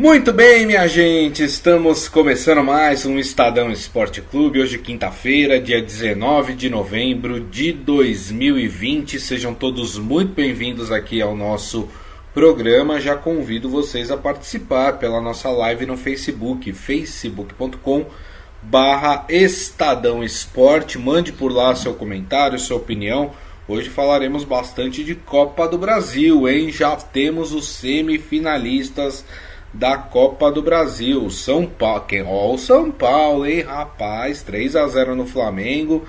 Muito bem, minha gente, estamos começando mais um Estadão Esporte Clube. Hoje, quinta-feira, dia 19 de novembro de 2020. Sejam todos muito bem-vindos aqui ao nosso programa. Já convido vocês a participar pela nossa live no Facebook, facebook.com barra Estadão Esporte. Mande por lá seu comentário, sua opinião. Hoje falaremos bastante de Copa do Brasil, hein? Já temos os semifinalistas da Copa do Brasil. São Paulo, quem ó, o São Paulo, hein, rapaz, 3 a 0 no Flamengo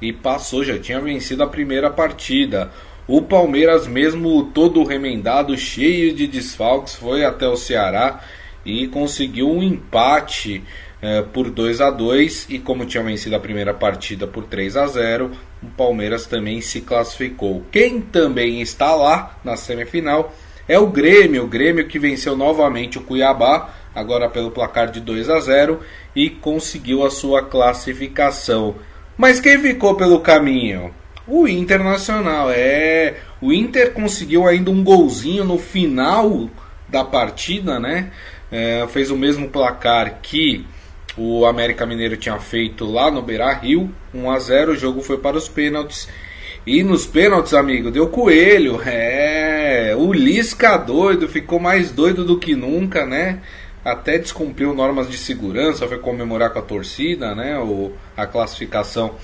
e passou, já tinha vencido a primeira partida. O Palmeiras, mesmo todo remendado, cheio de desfalques, foi até o Ceará e conseguiu um empate eh, por 2 a 2 e como tinha vencido a primeira partida por 3 a 0, o Palmeiras também se classificou. Quem também está lá na semifinal é o Grêmio, o Grêmio que venceu novamente o Cuiabá, agora pelo placar de 2 a 0 e conseguiu a sua classificação. Mas quem ficou pelo caminho? O Internacional, é. O Inter conseguiu ainda um golzinho no final da partida, né? É, fez o mesmo placar que o América Mineiro tinha feito lá no Beira Rio, 1 a 0 O jogo foi para os pênaltis e nos pênaltis, amigo, deu coelho. É, o Lisca doido, ficou mais doido do que nunca, né? Até descumpriu normas de segurança, foi comemorar com a torcida, né? O, a classificação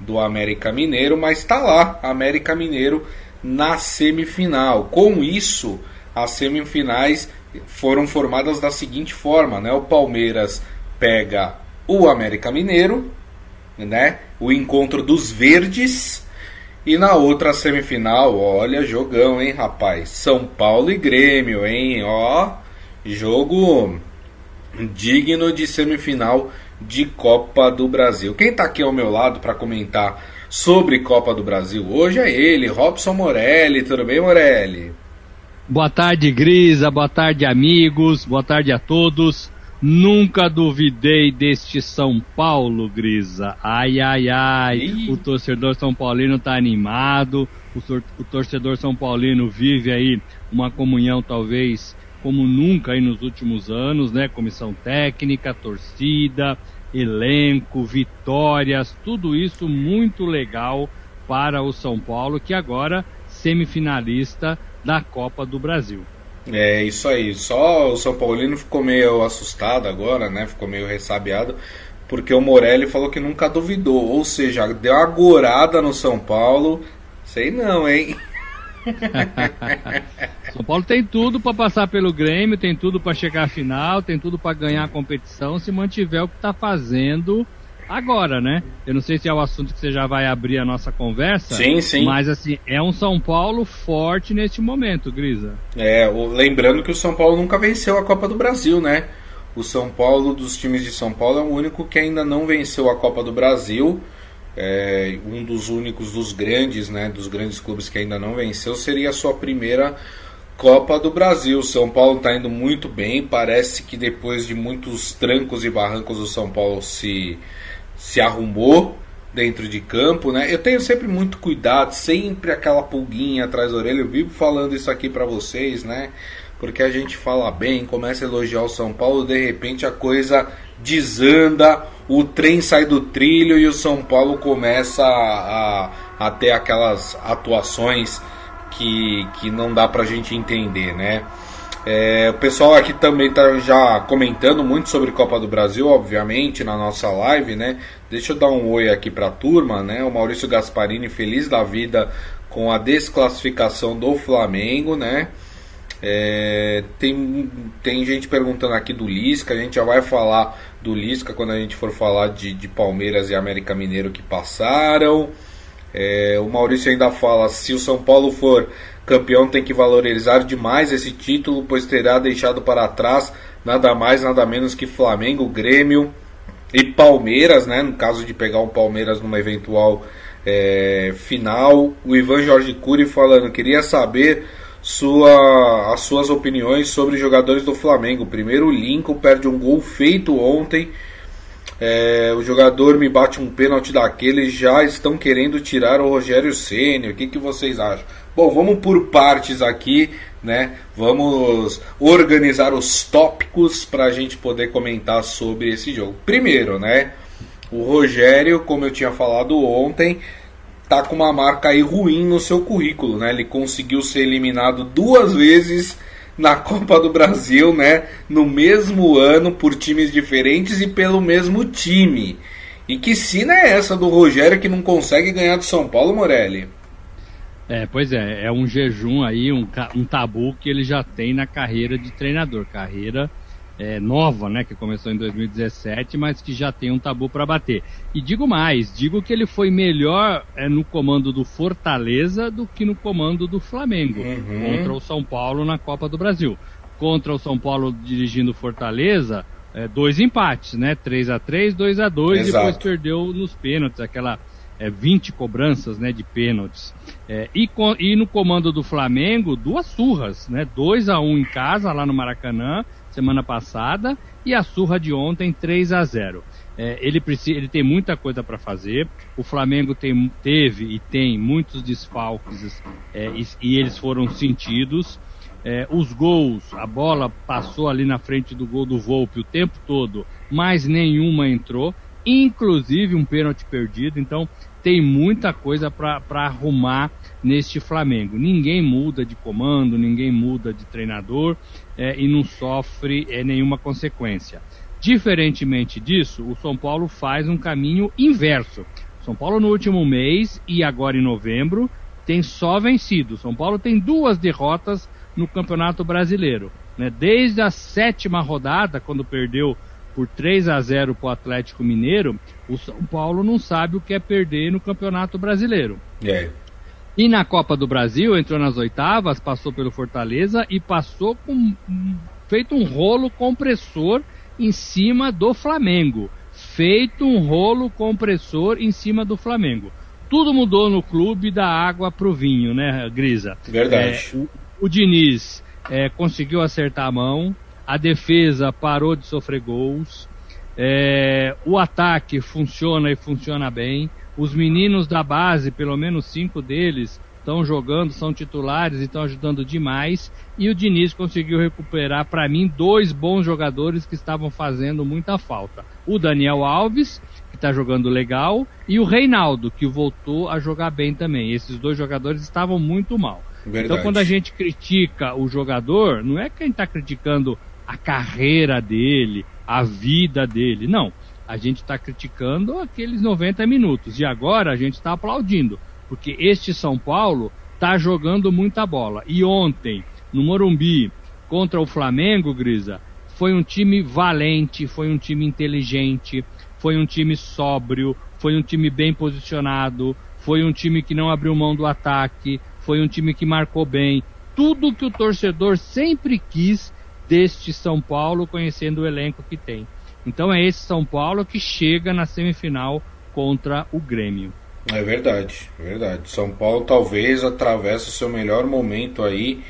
do América Mineiro, mas tá lá, América Mineiro na semifinal. Com isso, as semifinais foram formadas da seguinte forma, né? O Palmeiras pega o América Mineiro, né? O encontro dos verdes e na outra semifinal, olha, jogão, hein, rapaz? São Paulo e Grêmio, hein? Ó, jogo digno de semifinal de Copa do Brasil. Quem tá aqui ao meu lado para comentar sobre Copa do Brasil hoje é ele, Robson Morelli. Tudo bem, Morelli? Boa tarde, Grisa. Boa tarde, amigos. Boa tarde a todos. Nunca duvidei deste São Paulo, Grisa. Ai, ai, ai. Ih. O torcedor São Paulino tá animado. O, o torcedor São Paulino vive aí uma comunhão talvez como nunca aí nos últimos anos, né? Comissão técnica, torcida, elenco, vitórias, tudo isso muito legal para o São Paulo, que agora semifinalista da Copa do Brasil. É isso aí. Só o São Paulino ficou meio assustado agora, né? Ficou meio ressabiado. Porque o Morelli falou que nunca duvidou. Ou seja, deu uma gorada no São Paulo. Sei não, hein? São Paulo tem tudo para passar pelo Grêmio, tem tudo para chegar à final, tem tudo para ganhar a competição se mantiver o que está fazendo agora, né? Eu não sei se é o assunto que você já vai abrir a nossa conversa. Sim, sim. Mas assim, é um São Paulo forte neste momento, Grisa. É, lembrando que o São Paulo nunca venceu a Copa do Brasil, né? O São Paulo, dos times de São Paulo, é o único que ainda não venceu a Copa do Brasil. É, um dos únicos dos grandes, né? Dos grandes clubes que ainda não venceu, seria a sua primeira Copa do Brasil. São Paulo está indo muito bem. Parece que depois de muitos trancos e barrancos, o São Paulo se se arrumou dentro de campo, né? Eu tenho sempre muito cuidado, sempre aquela pulguinha atrás da orelha. Eu vivo falando isso aqui para vocês, né? Porque a gente fala bem, começa a elogiar o São Paulo, de repente a coisa desanda, o trem sai do trilho e o São Paulo começa a, a, a ter aquelas atuações que, que não dá pra gente entender, né? É, o pessoal aqui também está já comentando muito sobre Copa do Brasil, obviamente, na nossa live, né? Deixa eu dar um oi aqui para a turma, né? O Maurício Gasparini feliz da vida com a desclassificação do Flamengo, né? É, tem, tem gente perguntando aqui do Lisca, a gente já vai falar do Lisca quando a gente for falar de, de Palmeiras e América Mineiro que passaram. É, o Maurício ainda fala: se o São Paulo for campeão tem que valorizar demais esse título, pois terá deixado para trás nada mais, nada menos que Flamengo, Grêmio e Palmeiras, né? No caso de pegar o Palmeiras numa eventual é, final. O Ivan Jorge Cury falando, queria saber sua, as suas opiniões sobre jogadores do Flamengo. Primeiro, o Lincoln perde um gol feito ontem. É, o jogador me bate um pênalti daquele, já estão querendo tirar o Rogério Ceni. O que, que vocês acham? Bom, vamos por partes aqui, né? Vamos organizar os tópicos para a gente poder comentar sobre esse jogo. Primeiro, né? O Rogério, como eu tinha falado ontem, tá com uma marca aí ruim no seu currículo, né? Ele conseguiu ser eliminado duas vezes na Copa do Brasil, né? No mesmo ano por times diferentes e pelo mesmo time. E que sina é essa do Rogério que não consegue ganhar do São Paulo, Morelli? É, pois é, é um jejum aí, um, um tabu que ele já tem na carreira de treinador, carreira é, nova, né, que começou em 2017, mas que já tem um tabu para bater. E digo mais, digo que ele foi melhor é, no comando do Fortaleza do que no comando do Flamengo uhum. contra o São Paulo na Copa do Brasil. Contra o São Paulo dirigindo Fortaleza, é, dois empates, né, 3 a 3 2 a 2 e depois perdeu nos pênaltis, aquela é, 20 cobranças né, de pênaltis. É, e, com, e, no comando do Flamengo, duas surras, né? 2 a 1 em casa, lá no Maracanã, semana passada, e a surra de ontem, 3 a 0 é, ele, precisa, ele tem muita coisa para fazer. O Flamengo tem, teve e tem muitos desfalques é, e, e, eles foram sentidos. É, os gols, a bola passou ali na frente do gol do Volpe o tempo todo, mas nenhuma entrou, inclusive um pênalti perdido. Então tem muita coisa para arrumar neste Flamengo. Ninguém muda de comando, ninguém muda de treinador é, e não sofre é, nenhuma consequência. Diferentemente disso, o São Paulo faz um caminho inverso. São Paulo no último mês e agora em novembro tem só vencido. São Paulo tem duas derrotas no Campeonato Brasileiro. Né? Desde a sétima rodada, quando perdeu por 3 a 0 para o Atlético Mineiro, o São Paulo não sabe o que é perder no Campeonato Brasileiro. É. E na Copa do Brasil, entrou nas oitavas, passou pelo Fortaleza e passou com feito um rolo compressor em cima do Flamengo. Feito um rolo compressor em cima do Flamengo. Tudo mudou no clube da água pro vinho, né, Grisa? Verdade. É, o, o, Diniz é, conseguiu acertar a mão, a defesa parou de sofrer gols, é, o ataque funciona e funciona bem. Os meninos da base, pelo menos cinco deles, estão jogando, são titulares e estão ajudando demais. E o Diniz conseguiu recuperar, para mim, dois bons jogadores que estavam fazendo muita falta: o Daniel Alves, que está jogando legal, e o Reinaldo, que voltou a jogar bem também. Esses dois jogadores estavam muito mal. Verdade. Então, quando a gente critica o jogador, não é quem está criticando a carreira dele, a vida dele. Não. A gente está criticando aqueles 90 minutos. E agora a gente está aplaudindo. Porque este São Paulo está jogando muita bola. E ontem, no Morumbi, contra o Flamengo, Grisa, foi um time valente, foi um time inteligente, foi um time sóbrio, foi um time bem posicionado, foi um time que não abriu mão do ataque, foi um time que marcou bem. Tudo que o torcedor sempre quis deste São Paulo, conhecendo o elenco que tem. Então é esse São Paulo que chega na semifinal contra o Grêmio. É verdade, é verdade. São Paulo talvez atravesse o seu melhor momento aí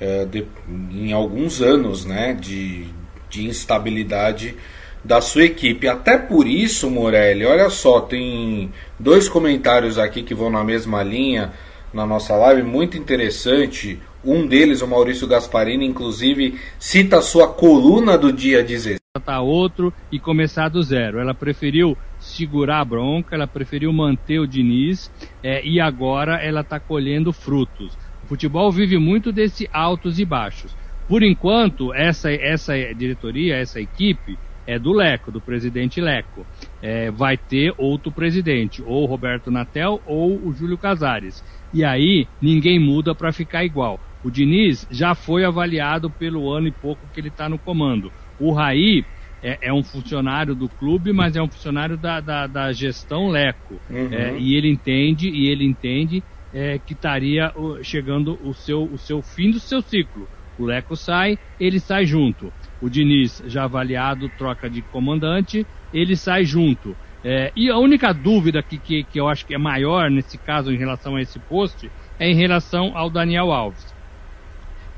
é, de, em alguns anos, né, de, de instabilidade da sua equipe. Até por isso, Morelli, olha só, tem dois comentários aqui que vão na mesma linha na nossa live, muito interessante. Um deles, o Maurício Gasparini, inclusive, cita a sua coluna do dia 16. Tá outro e começar do zero. Ela preferiu segurar a bronca, ela preferiu manter o Diniz é, e agora ela está colhendo frutos. O futebol vive muito desse altos e baixos. Por enquanto, essa, essa diretoria, essa equipe, é do Leco, do presidente Leco. É, vai ter outro presidente, ou o Roberto Natel ou o Júlio Casares. E aí ninguém muda para ficar igual. O Diniz já foi avaliado pelo ano e pouco que ele está no comando. O Raí é, é, um funcionário do clube, mas é um funcionário da, da, da gestão Leco. Uhum. É, e ele entende, e ele entende é, que estaria chegando o seu, o seu fim do seu ciclo. O Leco sai, ele sai junto. O Diniz, já avaliado, troca de comandante, ele sai junto. É, e a única dúvida que, que, que eu acho que é maior nesse caso em relação a esse post é em relação ao Daniel Alves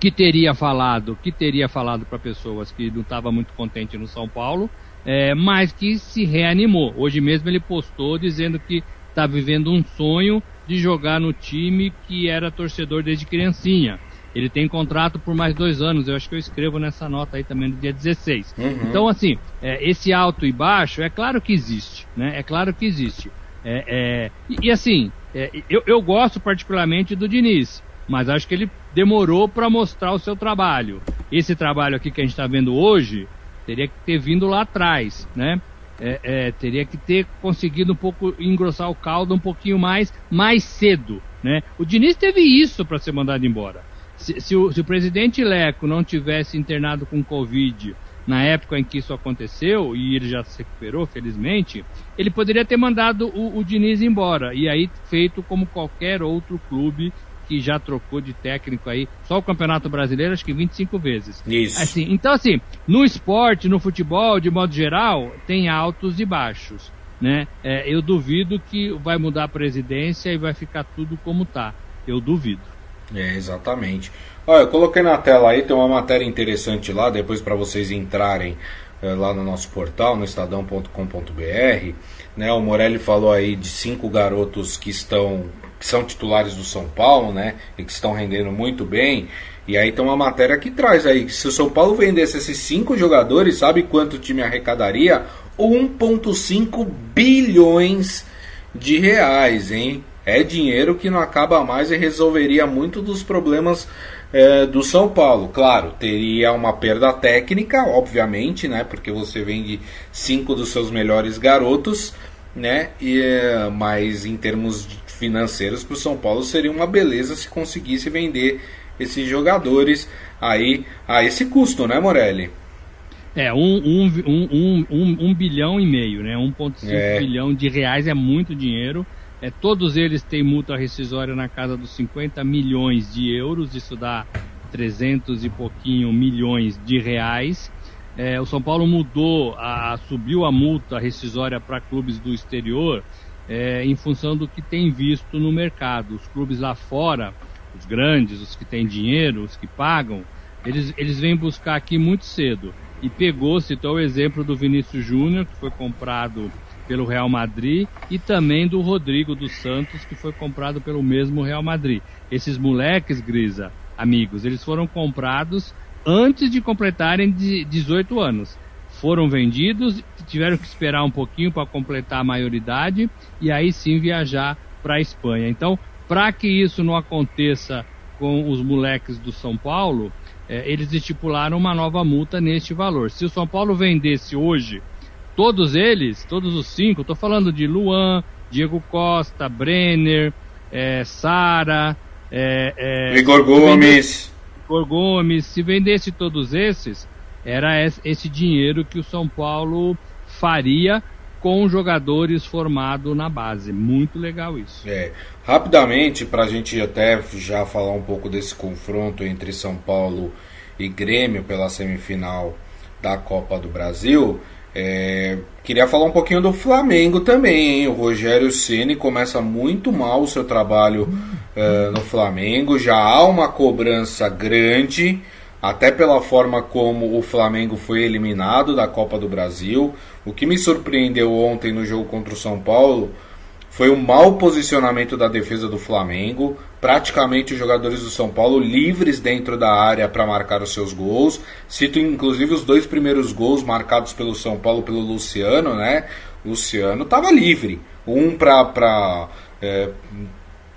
que teria falado, que teria falado para pessoas que não estava muito contente no São Paulo, é, mas que se reanimou. Hoje mesmo ele postou dizendo que está vivendo um sonho de jogar no time que era torcedor desde criancinha. Ele tem contrato por mais dois anos, eu acho que eu escrevo nessa nota aí também no dia 16. Uhum. Então, assim, é, esse alto e baixo, é claro que existe, né? É claro que existe. É, é, e, e, assim, é, eu, eu gosto particularmente do Diniz, mas acho que ele demorou para mostrar o seu trabalho. Esse trabalho aqui que a gente está vendo hoje, teria que ter vindo lá atrás, né? É, é, teria que ter conseguido um pouco engrossar o caldo um pouquinho mais, mais cedo, né? O Diniz teve isso para ser mandado embora. Se, se, o, se, o, presidente Leco não tivesse internado com Covid na época em que isso aconteceu, e ele já se recuperou, felizmente, ele poderia ter mandado o, o Diniz embora, e aí feito como qualquer outro clube que já trocou de técnico aí, só o Campeonato Brasileiro, acho que 25 vezes. Isso. Assim, então, assim, no esporte, no futebol, de modo geral, tem altos e baixos. Né? É, eu duvido que vai mudar a presidência e vai ficar tudo como tá. Eu duvido. É, exatamente. Olha, eu coloquei na tela aí, tem uma matéria interessante lá, depois para vocês entrarem é, lá no nosso portal, no estadão.com.br. Né, o Morelli falou aí de cinco garotos que estão que são titulares do São Paulo, né? E que estão rendendo muito bem. E aí tem uma matéria que traz aí que se o São Paulo vendesse esses cinco jogadores, sabe quanto o time arrecadaria? 1,5 bilhões de reais, hein? É dinheiro que não acaba mais e resolveria muito dos problemas é, do São Paulo. Claro, teria uma perda técnica, obviamente, né? Porque você vende cinco dos seus melhores garotos, né? E, é, mas em termos financeiros para o São Paulo seria uma beleza se conseguisse vender esses jogadores aí a esse custo, né, Morelli? É, um, um, um, um, um bilhão e meio, né? 1,5 é. bilhão de reais é muito dinheiro. É, todos eles têm multa rescisória na casa dos 50 milhões de euros, isso dá 300 e pouquinho milhões de reais. É, o São Paulo mudou, a, subiu a multa rescisória para clubes do exterior é, em função do que tem visto no mercado. Os clubes lá fora, os grandes, os que têm dinheiro, os que pagam, eles, eles vêm buscar aqui muito cedo. E pegou, citou o exemplo do Vinícius Júnior, que foi comprado pelo Real Madrid, e também do Rodrigo dos Santos, que foi comprado pelo mesmo Real Madrid. Esses moleques, Grisa, amigos, eles foram comprados antes de completarem 18 anos foram vendidos, tiveram que esperar um pouquinho para completar a maioridade e aí sim viajar para a Espanha. Então, para que isso não aconteça com os moleques do São Paulo, é, eles estipularam uma nova multa neste valor. Se o São Paulo vendesse hoje todos eles, todos os cinco, estou falando de Luan, Diego Costa, Brenner, é, Sara, é, é, Igor Gomes. Igor Gomes, se vendesse todos esses, era esse dinheiro que o São Paulo faria com jogadores formados na base. Muito legal isso. É. Rapidamente, para a gente até já falar um pouco desse confronto entre São Paulo e Grêmio pela semifinal da Copa do Brasil, é, queria falar um pouquinho do Flamengo também. Hein? O Rogério Ceni começa muito mal o seu trabalho uh, no Flamengo. Já há uma cobrança grande até pela forma como o Flamengo foi eliminado da Copa do Brasil. O que me surpreendeu ontem no jogo contra o São Paulo foi o mau posicionamento da defesa do Flamengo. Praticamente os jogadores do São Paulo livres dentro da área para marcar os seus gols. Cito inclusive os dois primeiros gols marcados pelo São Paulo pelo Luciano, né? Luciano estava livre. Um para é,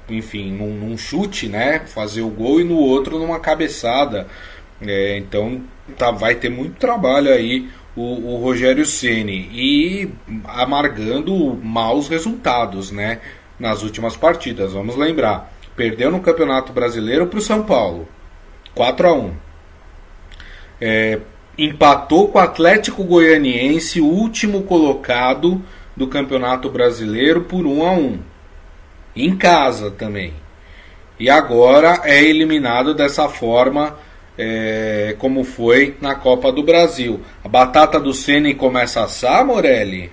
enfim, num, num, chute, né? Fazer o gol e no outro numa cabeçada. É, então tá, vai ter muito trabalho aí o, o Rogério Ceni e amargando maus resultados, né? Nas últimas partidas, vamos lembrar, perdeu no Campeonato Brasileiro para o São Paulo, 4 a 1. É, empatou com o Atlético Goianiense, último colocado do Campeonato Brasileiro por 1 a 1. Em casa também. E agora é eliminado dessa forma é, como foi na Copa do Brasil. A batata do Ceni começa a assar, Morelli?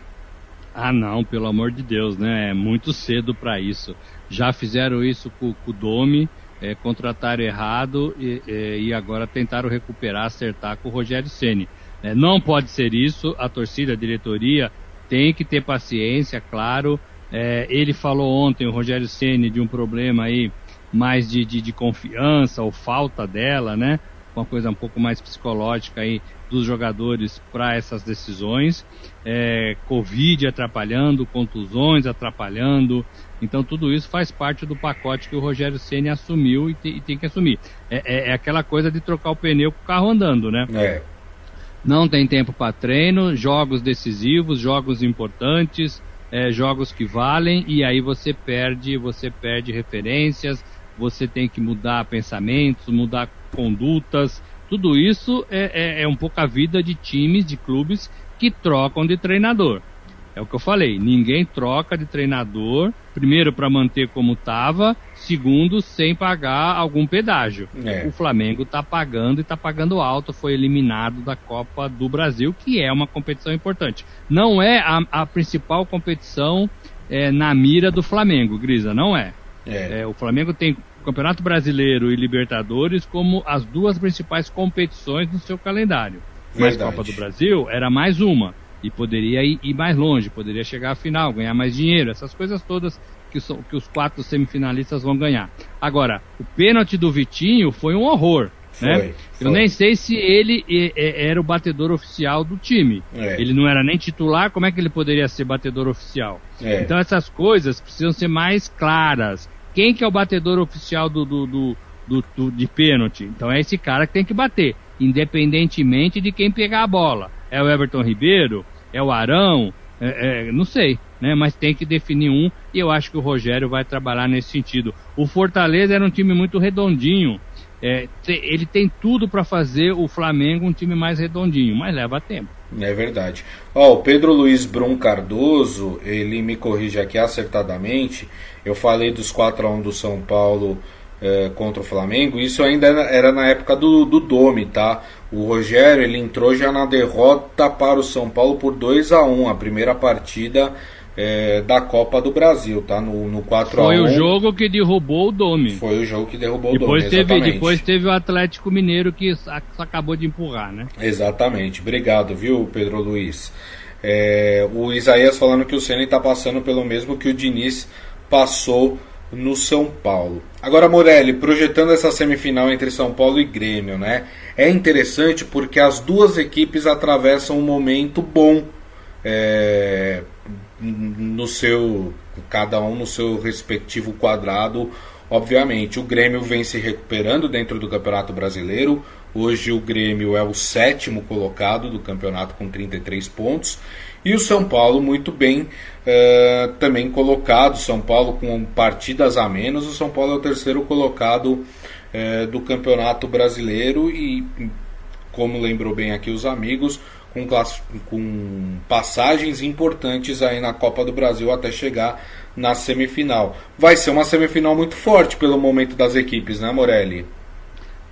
Ah, não, pelo amor de Deus, né? É muito cedo para isso. Já fizeram isso com, com o Domi, é, contrataram errado e, é, e, agora tentaram recuperar, acertar com o Rogério Ceni. É, não pode ser isso. A torcida, a diretoria tem que ter paciência, claro. É, ele falou ontem, o Rogério Ceni, de um problema aí mais de, de, de confiança ou falta dela, né? Uma coisa um pouco mais psicológica aí dos jogadores para essas decisões. É, Covid atrapalhando, contusões atrapalhando. Então tudo isso faz parte do pacote que o Rogério Ceni assumiu e, te, e, tem que assumir. É, é, é, aquela coisa de trocar o pneu com o carro andando, né? É. Não tem tempo para treino, jogos decisivos, jogos importantes, é, jogos que valem e aí você perde, você perde referências, você tem que mudar pensamentos, mudar condutas. Tudo isso é, é, é um pouco a vida de times, de clubes que trocam de treinador. É o que eu falei, ninguém troca de treinador, primeiro para manter como estava, segundo sem pagar algum pedágio. É. O Flamengo está pagando e está pagando alto, foi eliminado da Copa do Brasil, que é uma competição importante. Não é a, a principal competição é, na mira do Flamengo, Grisa, não é. é. é o Flamengo tem Campeonato Brasileiro e Libertadores como as duas principais competições no seu calendário. Mas Verdade. Copa do Brasil era mais uma e poderia ir, ir, mais longe, poderia chegar à final, ganhar mais dinheiro, essas coisas todas que, so, que os quatro semifinalistas vão ganhar. Agora, o pênalti do Vitinho foi um horror. Foi, né? Foi. Eu nem sei se ele era o batedor oficial do time. É. Ele não era nem titular, como é que ele poderia ser batedor oficial? É. Então essas coisas precisam ser mais claras. Quem que é o batedor oficial do, do, do, do, do de pênalti? Então é esse cara que tem que bater, independentemente de quem pegar a bola. É o Everton Ribeiro? é o Arão, é, é, não sei, né? Mas tem que definir um e eu acho que o Rogério vai trabalhar nesse sentido. O Fortaleza era um time muito redondinho. É, ele tem tudo para fazer o Flamengo um time mais redondinho, mas leva tempo. É verdade. Ó, o Pedro Luiz Brum Cardoso, ele me corrige aqui acertadamente. Eu falei dos 4 a 1 do São Paulo é, contra o Flamengo. Isso ainda era na época do, do Dome, tá? O Rogério ele entrou já na derrota para o São Paulo por 2 a 1 a primeira partida é, da Copa do Brasil, tá? No, no 4 Foi o jogo que derrubou o Dome. Foi o jogo que derrubou depois o Dome. Teve, depois teve o Atlético Mineiro que acabou de empurrar, né? Exatamente. Obrigado, viu, Pedro Luiz? É, o Isaías falando que o Ceni está passando pelo mesmo que o Diniz passou no São Paulo. Agora, Morelli, projetando essa semifinal entre São Paulo e Grêmio, né? É interessante porque as duas equipes atravessam um momento bom é, no seu, cada um no seu respectivo quadrado. Obviamente, o Grêmio vem se recuperando dentro do Campeonato Brasileiro. Hoje o Grêmio é o sétimo colocado do campeonato com 33 pontos. E o São Paulo muito bem uh, também colocado. São Paulo com partidas a menos. O São Paulo é o terceiro colocado uh, do Campeonato Brasileiro e, como lembrou bem aqui os amigos, com, com passagens importantes aí na Copa do Brasil até chegar na semifinal. Vai ser uma semifinal muito forte pelo momento das equipes, né, Morelli?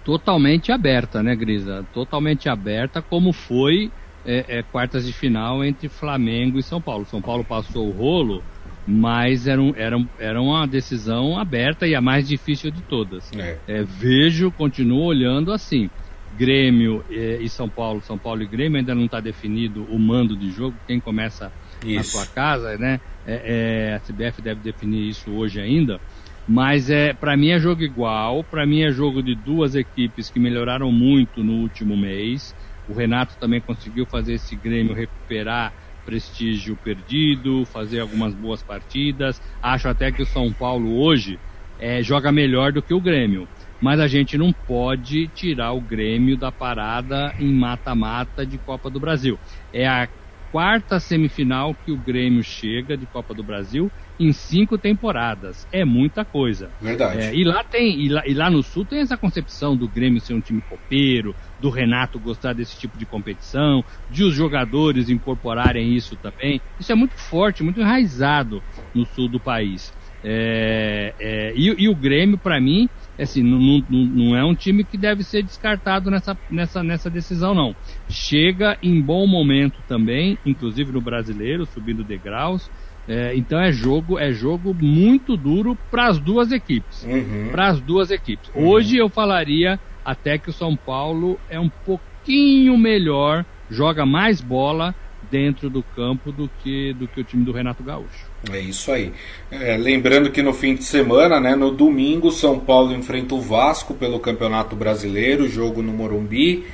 Totalmente aberta, né, Grisa? Totalmente aberta, como foi é, é, quartas de final entre Flamengo e São Paulo. São Paulo passou o rolo, mas era, um, era, era uma decisão aberta e a mais difícil de todas. É. É, vejo, continuo olhando assim. Grêmio é, e São Paulo, São Paulo e Grêmio ainda não está definido o mando de jogo, quem começa isso. na sua casa, né? É, a CBF deve definir isso hoje ainda. Mas é, para mim é jogo igual, para mim é jogo de duas equipes que melhoraram muito no último mês. O Renato também conseguiu fazer esse Grêmio recuperar prestígio perdido, fazer algumas boas partidas. Acho até que o São Paulo hoje é, joga melhor do que o Grêmio. Mas a gente não pode tirar o Grêmio da parada em mata-mata de Copa do Brasil. É a quarta semifinal que o Grêmio chega de Copa do Brasil em cinco temporadas. É muita coisa. Verdade. É, e, lá tem, e, lá, e lá no Sul tem essa concepção do Grêmio ser um time copeiro, do Renato gostar desse tipo de competição, de os jogadores incorporarem isso também. Isso é muito forte, muito enraizado no sul do país. É, é, e, e, o Grêmio, para mim, assim, não, não, não, é um time que deve ser descartado nessa, nessa, nessa decisão, não. Chega em bom momento também, inclusive no brasileiro, subindo degraus. É, então é jogo, é jogo muito duro para as duas equipes. Uhum. Para as duas equipes. Uhum. Hoje eu falaria até que o São Paulo é um pouquinho melhor, joga mais bola dentro do campo do que, do que o time do Renato Gaúcho. É isso aí. É, lembrando que no fim de semana, né, no domingo, São Paulo enfrenta o Vasco pelo Campeonato Brasileiro, jogo no Morumbi.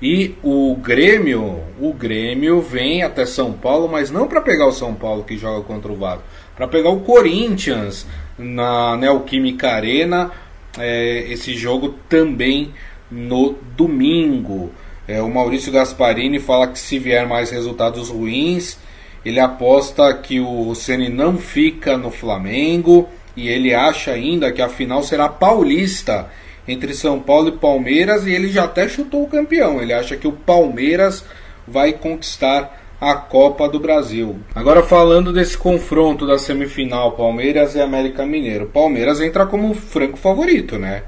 E o Grêmio, o Grêmio vem até São Paulo, mas não para pegar o São Paulo que joga contra o Vasco, para pegar o Corinthians na Neoquímica Arena. É, esse jogo também no domingo. É, o Maurício Gasparini fala que se vier mais resultados ruins, ele aposta que o Ceni não fica no Flamengo e ele acha ainda que a final será paulista entre São Paulo e Palmeiras e ele já até chutou o campeão. Ele acha que o Palmeiras vai conquistar a Copa do Brasil. Agora falando desse confronto da semifinal Palmeiras e América Mineiro. Palmeiras entra como franco favorito, né?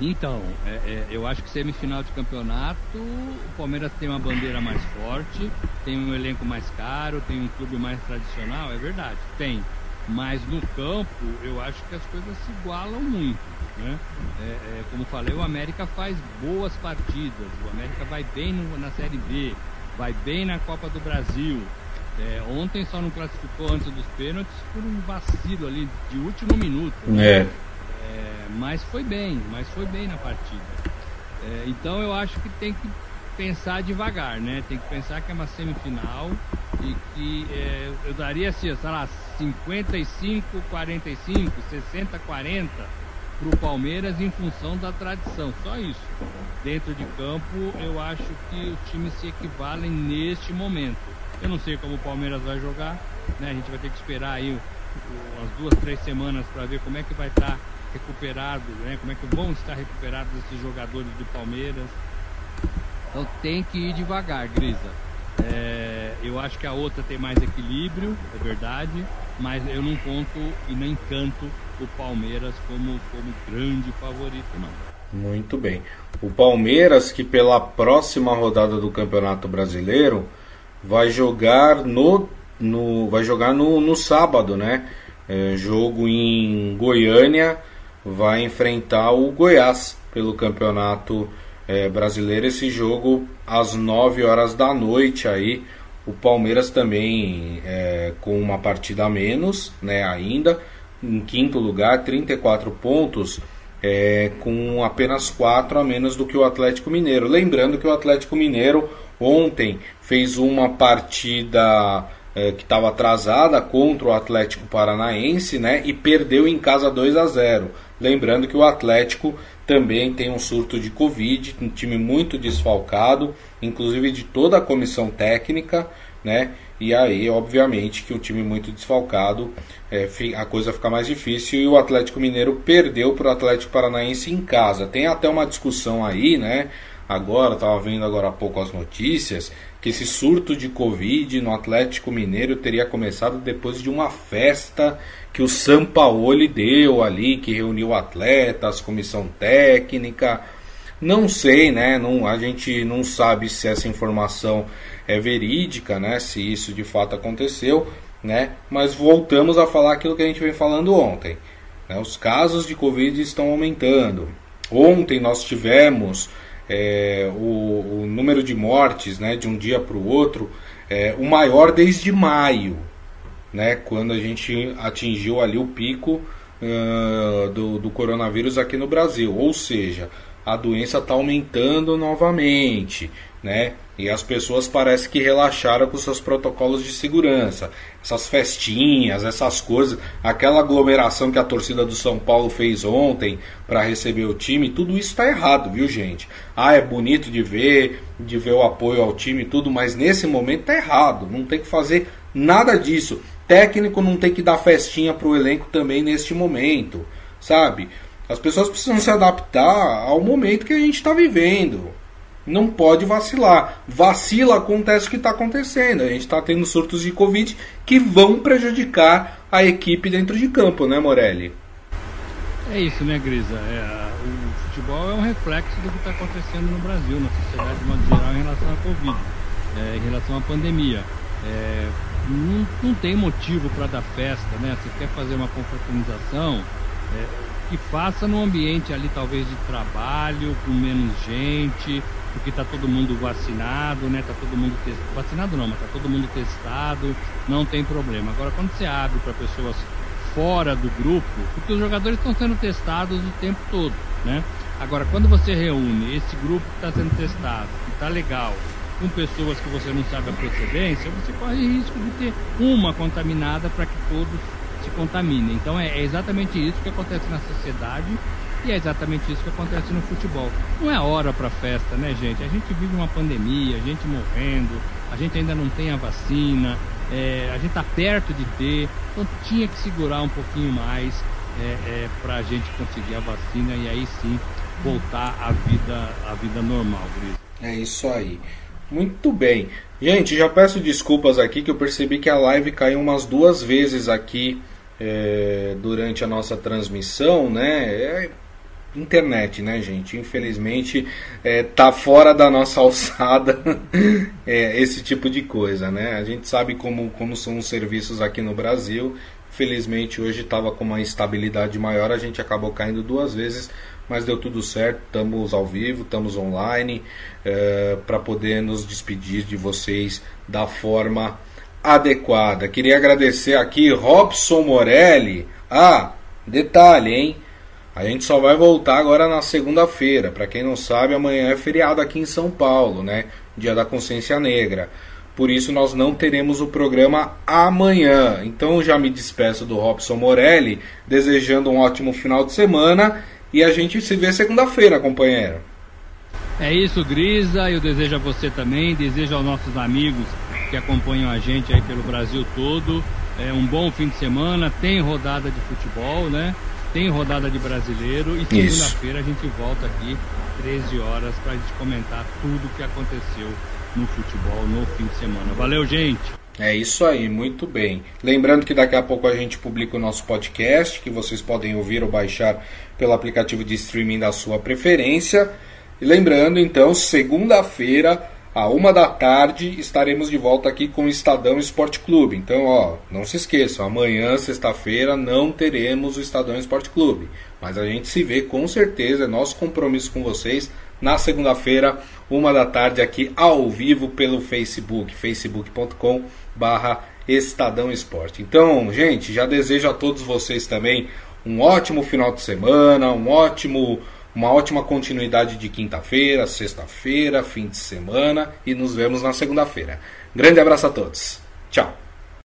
Então, é, é, eu acho que semifinal de campeonato, o Palmeiras tem uma bandeira mais forte, tem um elenco mais caro, tem um clube mais tradicional, é verdade, tem. Mas no campo, eu acho que as coisas se igualam muito. Né? É, é, como falei, o América faz boas partidas, o América vai bem no, na Série B, vai bem na Copa do Brasil. É, ontem só não classificou antes dos pênaltis por um vacilo ali de último minuto. Né? É. Mas foi bem, mas foi bem na partida. É, então eu acho que tem que pensar devagar, né? Tem que pensar que é uma semifinal e que é, eu daria assim, sei lá, 55, 45, 60, 40 para o Palmeiras em função da tradição, só isso. Dentro de campo, eu acho que os times se equivalem neste momento. Eu não sei como o Palmeiras vai jogar, né? A gente vai ter que esperar aí umas duas, três semanas para ver como é que vai estar tá recuperado, né? Como é que vão estar recuperados esses jogadores do Palmeiras. Então tem que ir devagar, Grisa. É, eu acho que a outra tem mais equilíbrio, é verdade, mas eu não conto e nem canto o Palmeiras como, como grande favorito, não. Muito bem. O Palmeiras, que pela próxima rodada do Campeonato Brasileiro vai jogar no, no vai jogar no, no sábado, né? É, jogo em Goiânia vai enfrentar o Goiás pelo Campeonato é, Brasileiro. Esse jogo às 9 horas da noite aí. O Palmeiras também é, com uma partida a menos, né, ainda. Em quinto lugar, 34 pontos, é, com apenas 4 a menos do que o Atlético Mineiro. Lembrando que o Atlético Mineiro ontem fez uma partida é, que estava atrasada contra o Atlético Paranaense, né? E perdeu em casa 2 a 0. Lembrando que o Atlético também tem um surto de Covid, um time muito desfalcado, inclusive de toda a comissão técnica, né? E aí, obviamente, que um time muito desfalcado, é, a coisa fica mais difícil. E o Atlético Mineiro perdeu para o Atlético Paranaense em casa. Tem até uma discussão aí, né? Agora, estava vendo agora há pouco as notícias, que esse surto de Covid no Atlético Mineiro teria começado depois de uma festa que o Sampaoli deu ali, que reuniu atletas, comissão técnica. Não sei, né? Não, a gente não sabe se essa informação é verídica, né? Se isso de fato aconteceu, né? Mas voltamos a falar aquilo que a gente vem falando ontem. Né? Os casos de Covid estão aumentando. Ontem nós tivemos é, o, o, número de mortes, né? De um dia para o outro, é, o maior desde maio né, quando a gente atingiu ali o pico uh, do, do coronavírus aqui no Brasil. Ou seja, a doença está aumentando novamente, né? E as pessoas parecem que relaxaram com seus protocolos de segurança. Essas festinhas, essas coisas, aquela aglomeração que a torcida do São Paulo fez ontem para receber o time, tudo isso está errado, viu, gente? Ah, é bonito de ver, de ver o apoio ao time e tudo, mas nesse momento está errado. Não tem que fazer nada disso. Técnico não tem que dar festinha para o elenco também neste momento, sabe? As pessoas precisam se adaptar ao momento que a gente está vivendo. Não pode vacilar. Vacila, acontece o que está acontecendo. A gente está tendo surtos de Covid que vão prejudicar a equipe dentro de campo, né, Morelli? É isso, né, Grisa? É, o futebol é um reflexo do que está acontecendo no Brasil, na sociedade de modo geral, em relação à Covid, é, em relação à pandemia. É, não, não tem motivo para dar festa, né? Você quer fazer uma confraternização, é, que faça no ambiente ali talvez de trabalho, com menos gente, porque está todo mundo vacinado, né? Tá todo mundo testado, vacinado não, mas tá todo mundo testado, não tem problema. Agora quando você abre para pessoas fora do grupo, porque os jogadores estão sendo testados o tempo todo, né? Agora quando você reúne esse grupo que está sendo testado, que está legal, com pessoas que você não sabe a procedência, você corre risco de ter uma contaminada para que todos se contaminem. Então é, é exatamente isso que acontece na sociedade e é exatamente isso que acontece no futebol. Não é hora para festa, né, gente? A gente vive uma pandemia, a gente morrendo, a gente ainda não tem a vacina, é, a gente está perto de ter, então tinha que segurar um pouquinho mais é, é, para a gente conseguir a vacina e aí sim voltar à vida, à vida normal, Gris. É isso aí. Muito bem. Gente, já peço desculpas aqui que eu percebi que a live caiu umas duas vezes aqui é, durante a nossa transmissão, né? É, internet, né, gente? Infelizmente é, tá fora da nossa alçada é, esse tipo de coisa, né? A gente sabe como, como são os serviços aqui no Brasil. Felizmente hoje estava com uma estabilidade maior, a gente acabou caindo duas vezes, mas deu tudo certo. Estamos ao vivo, estamos online é, para poder nos despedir de vocês da forma adequada. Queria agradecer aqui Robson Morelli. Ah, detalhe, hein? A gente só vai voltar agora na segunda-feira. Para quem não sabe, amanhã é feriado aqui em São Paulo, né? Dia da Consciência Negra. Por isso nós não teremos o programa amanhã. Então já me despeço do Robson Morelli, desejando um ótimo final de semana e a gente se vê segunda-feira, companheiro. É isso, Grisa. Eu desejo a você também, desejo aos nossos amigos que acompanham a gente aí pelo Brasil todo. É um bom fim de semana, tem rodada de futebol, né? Tem rodada de brasileiro e segunda-feira a gente volta aqui 13 horas para a gente comentar tudo o que aconteceu no futebol no fim de semana. Valeu, gente! É isso aí, muito bem. Lembrando que daqui a pouco a gente publica o nosso podcast, que vocês podem ouvir ou baixar pelo aplicativo de streaming da sua preferência. E lembrando, então, segunda-feira a uma da tarde estaremos de volta aqui com o Estadão Esporte Clube. Então, ó, não se esqueçam, amanhã, sexta-feira, não teremos o Estadão Esporte Clube. Mas a gente se vê com certeza, é nosso compromisso com vocês, na segunda-feira, uma da tarde, aqui ao vivo pelo Facebook, facebook.com barra Estadão Esporte. Então, gente, já desejo a todos vocês também um ótimo final de semana, um ótimo uma ótima continuidade de quinta-feira, sexta-feira, fim de semana e nos vemos na segunda-feira. Grande abraço a todos. Tchau.